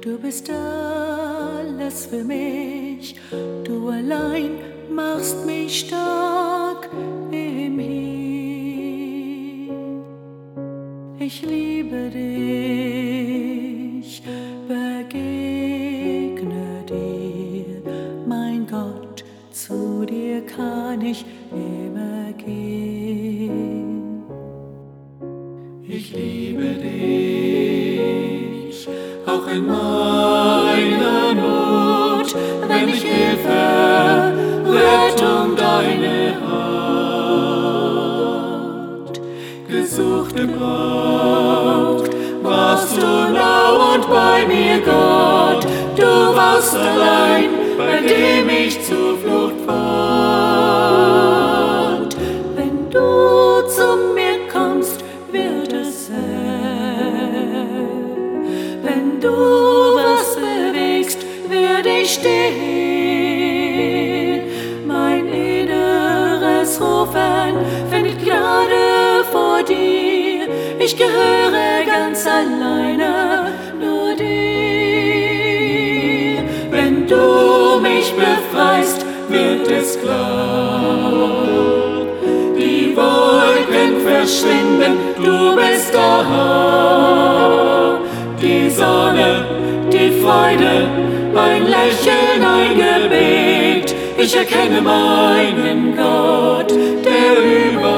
Du bist alles für mich, du allein machst mich stark im Hier. Ich liebe dich, begegne dir, mein Gott, zu dir kann ich immer gehen. Ich liebe dich, auch in meiner Not, wenn ich Hilfe, Rettung deine Hand. Gesucht gebraucht, warst du nah und bei mir, Gott, du warst allein, bei dem ich Zuflucht ich stehen. Mein inneres Rufen findet Gnade vor dir. Ich gehöre ganz alleine nur dir. Wenn du mich befreist, wird es klar. Die Wolken verschwinden, du bist da. Die Sonne, die Freude, Lächeln, ein Gebet. Ich erkenne meinen Gott, der über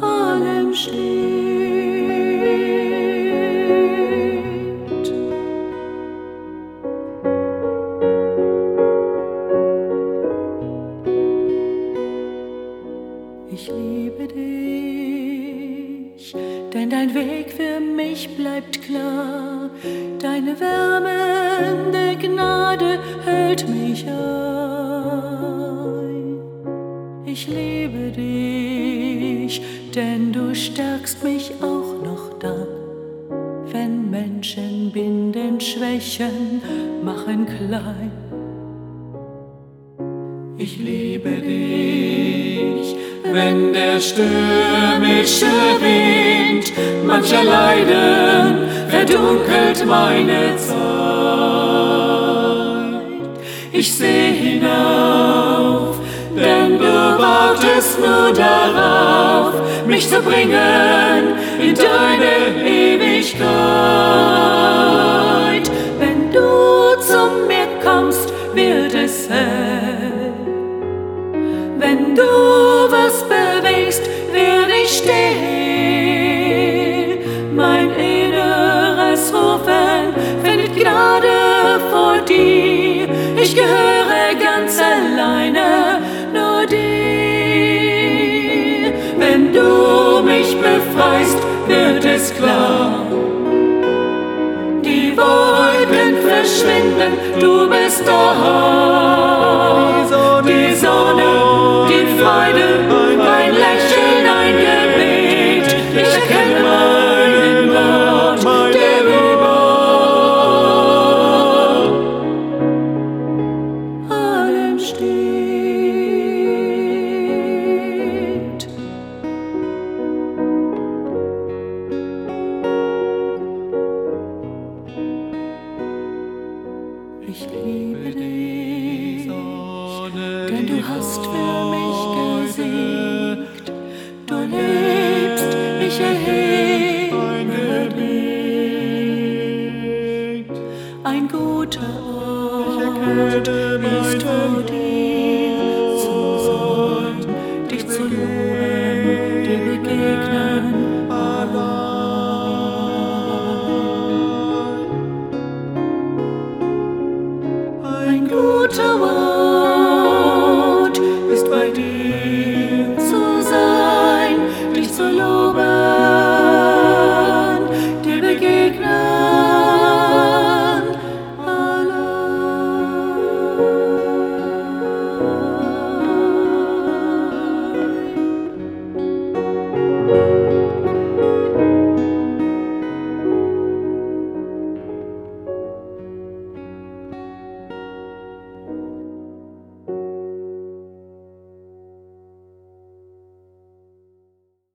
allem steht. Denn dein Weg für mich bleibt klar. Deine wärmende Gnade hält mich ein. Ich liebe dich, denn du stärkst mich auch noch dann, wenn Menschen binden Schwächen machen klein. Ich liebe dich, wenn der stürmische Wind mancher Leiden verdunkelt meine Zeit. Ich sehe hinauf, denn du wartest nur darauf, mich zu bringen in deine Ewigkeit. Wenn du zu mir kommst, wird es hell. Wenn du gehöre ganz alleine nur dir. Wenn du mich befreist, wird es klar. Die Wolken verschwinden, du bist da. Dich.